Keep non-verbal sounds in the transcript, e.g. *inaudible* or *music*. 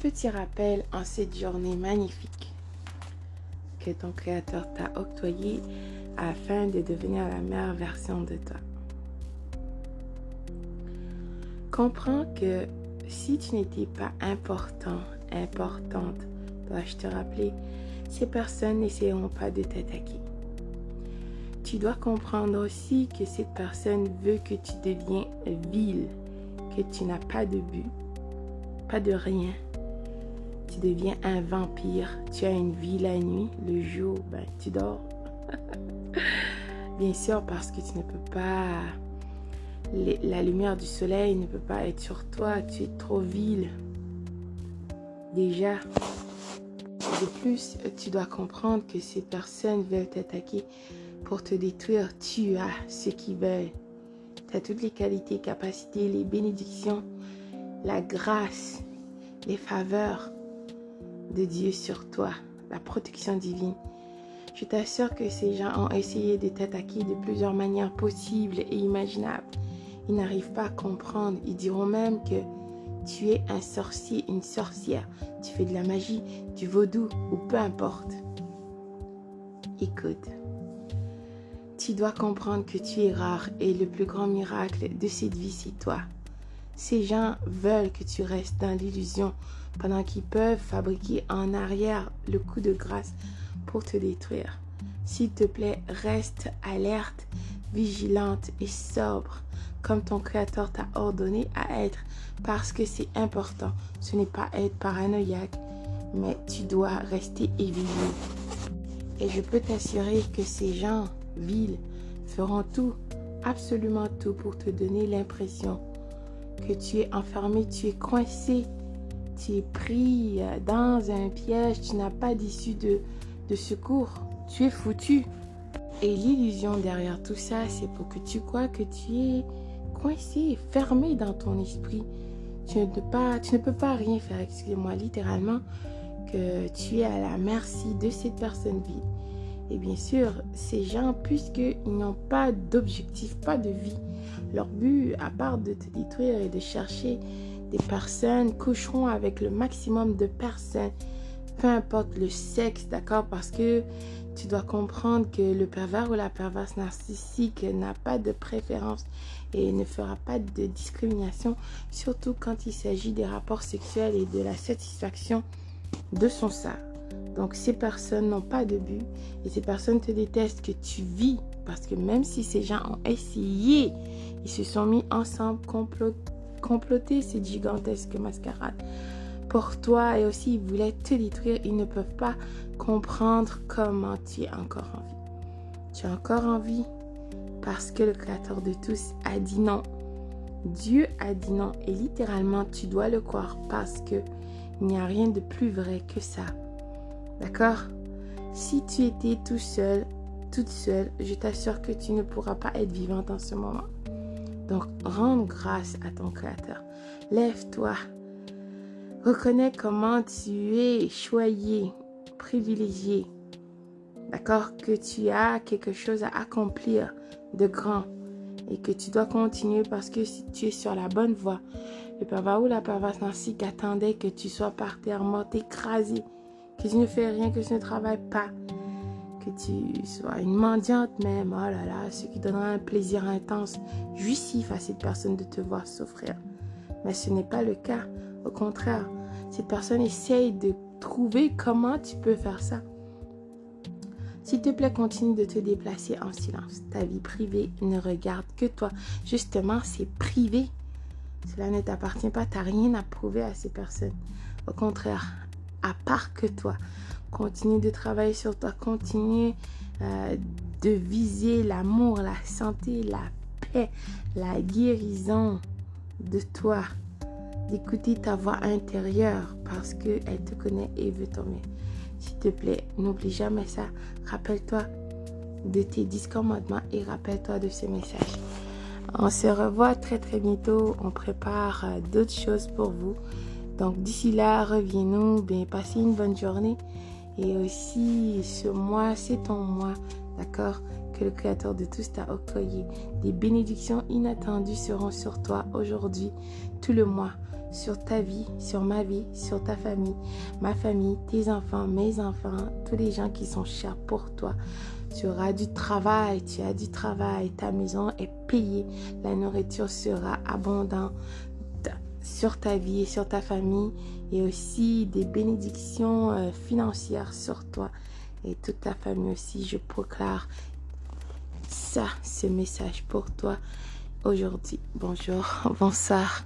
Petit rappel en cette journée magnifique que ton Créateur t'a octroyé afin de devenir la meilleure version de toi. Comprends que si tu n'étais pas important, importante, dois-je te rappeler, ces personnes n'essaieront pas de t'attaquer. Tu dois comprendre aussi que cette personne veut que tu deviens vil, que tu n'as pas de but, pas de rien. Tu deviens un vampire. Tu as une vie la nuit, le jour, ben, tu dors. *laughs* Bien sûr, parce que tu ne peux pas. La lumière du soleil ne peut pas être sur toi. Tu es trop vil. Déjà. De plus, tu dois comprendre que ces personnes veulent t'attaquer pour te détruire. Tu as ce qu'ils veulent. Tu as toutes les qualités, capacités, les bénédictions, la grâce, les faveurs de Dieu sur toi, la protection divine. Je t'assure que ces gens ont essayé de t'attaquer de plusieurs manières possibles et imaginables. Ils n'arrivent pas à comprendre. Ils diront même que tu es un sorcier, une sorcière. Tu fais de la magie, du vaudou ou peu importe. Écoute, tu dois comprendre que tu es rare et le plus grand miracle de cette vie, c'est toi. Ces gens veulent que tu restes dans l'illusion pendant qu'ils peuvent fabriquer en arrière le coup de grâce pour te détruire. S'il te plaît, reste alerte, vigilante et sobre comme ton Créateur t'a ordonné à être parce que c'est important. Ce n'est pas être paranoïaque, mais tu dois rester éveillé. Et je peux t'assurer que ces gens vils feront tout, absolument tout pour te donner l'impression que tu es enfermé, tu es coincé, tu es pris dans un piège, tu n'as pas d'issue de, de secours, tu es foutu. Et l'illusion derrière tout ça, c'est pour que tu crois que tu es coincé, fermé dans ton esprit. Tu ne, peux pas, tu ne peux pas rien faire, excusez-moi, littéralement, que tu es à la merci de cette personne vide. Et bien sûr, ces gens, puisqu'ils n'ont pas d'objectif, pas de vie, leur but, à part de te détruire et de chercher des personnes, coucheront avec le maximum de personnes, peu importe le sexe, d'accord? Parce que tu dois comprendre que le pervers ou la perverse narcissique n'a pas de préférence et ne fera pas de discrimination, surtout quand il s'agit des rapports sexuels et de la satisfaction de son sein. Donc ces personnes n'ont pas de but et ces personnes te détestent que tu vis parce que même si ces gens ont essayé, ils se sont mis ensemble, complot, comploter cette gigantesque mascarade pour toi et aussi ils voulaient te détruire, ils ne peuvent pas comprendre comment tu es encore en vie. Tu es encore en vie parce que le Créateur de tous a dit non. Dieu a dit non et littéralement tu dois le croire parce que il n'y a rien de plus vrai que ça. D'accord? Si tu étais tout seul, toute seule, je t'assure que tu ne pourras pas être vivante en ce moment. Donc, rends grâce à ton Créateur. Lève-toi. Reconnais comment tu es choyé, privilégié. D'accord? Que tu as quelque chose à accomplir de grand et que tu dois continuer parce que si tu es sur la bonne voie, le pervers ou la perverse narcissique attendait que tu sois par terre morte, écrasé, que tu ne fais rien, que tu ne travailles pas, que tu sois une mendiante même, oh là là, ce qui donnera un plaisir intense, jouissif à cette personne de te voir souffrir. Mais ce n'est pas le cas. Au contraire, cette personne essaye de trouver comment tu peux faire ça. S'il te plaît, continue de te déplacer en silence. Ta vie privée ne regarde que toi. Justement, c'est privé. Cela ne t'appartient pas. Tu n'as rien à prouver à ces personnes. Au contraire, à part que toi. Continue de travailler sur toi. Continue euh, de viser l'amour, la santé, la paix, la guérison de toi. D'écouter ta voix intérieure parce qu'elle te connaît et veut ton bien. S'il te plaît, n'oublie jamais ça. Rappelle-toi de tes 10 commandements et rappelle-toi de ce message. On se revoit très très bientôt. On prépare euh, d'autres choses pour vous. Donc d'ici là, reviens-nous, bien passez une bonne journée. Et aussi, ce mois, c'est ton mois, d'accord? Que le Créateur de tous t'a octroyé. Des bénédictions inattendues seront sur toi aujourd'hui, tout le mois. sur ta vie, sur ma vie, sur ta famille, ma famille, tes enfants, mes enfants, tous les gens qui sont chers pour toi. Tu auras du travail, tu as du travail, ta maison est payée, la nourriture sera abondante sur ta vie et sur ta famille et aussi des bénédictions euh, financières sur toi et toute ta famille aussi. Je proclame ça, ce message pour toi aujourd'hui. Bonjour, *laughs* bonsoir.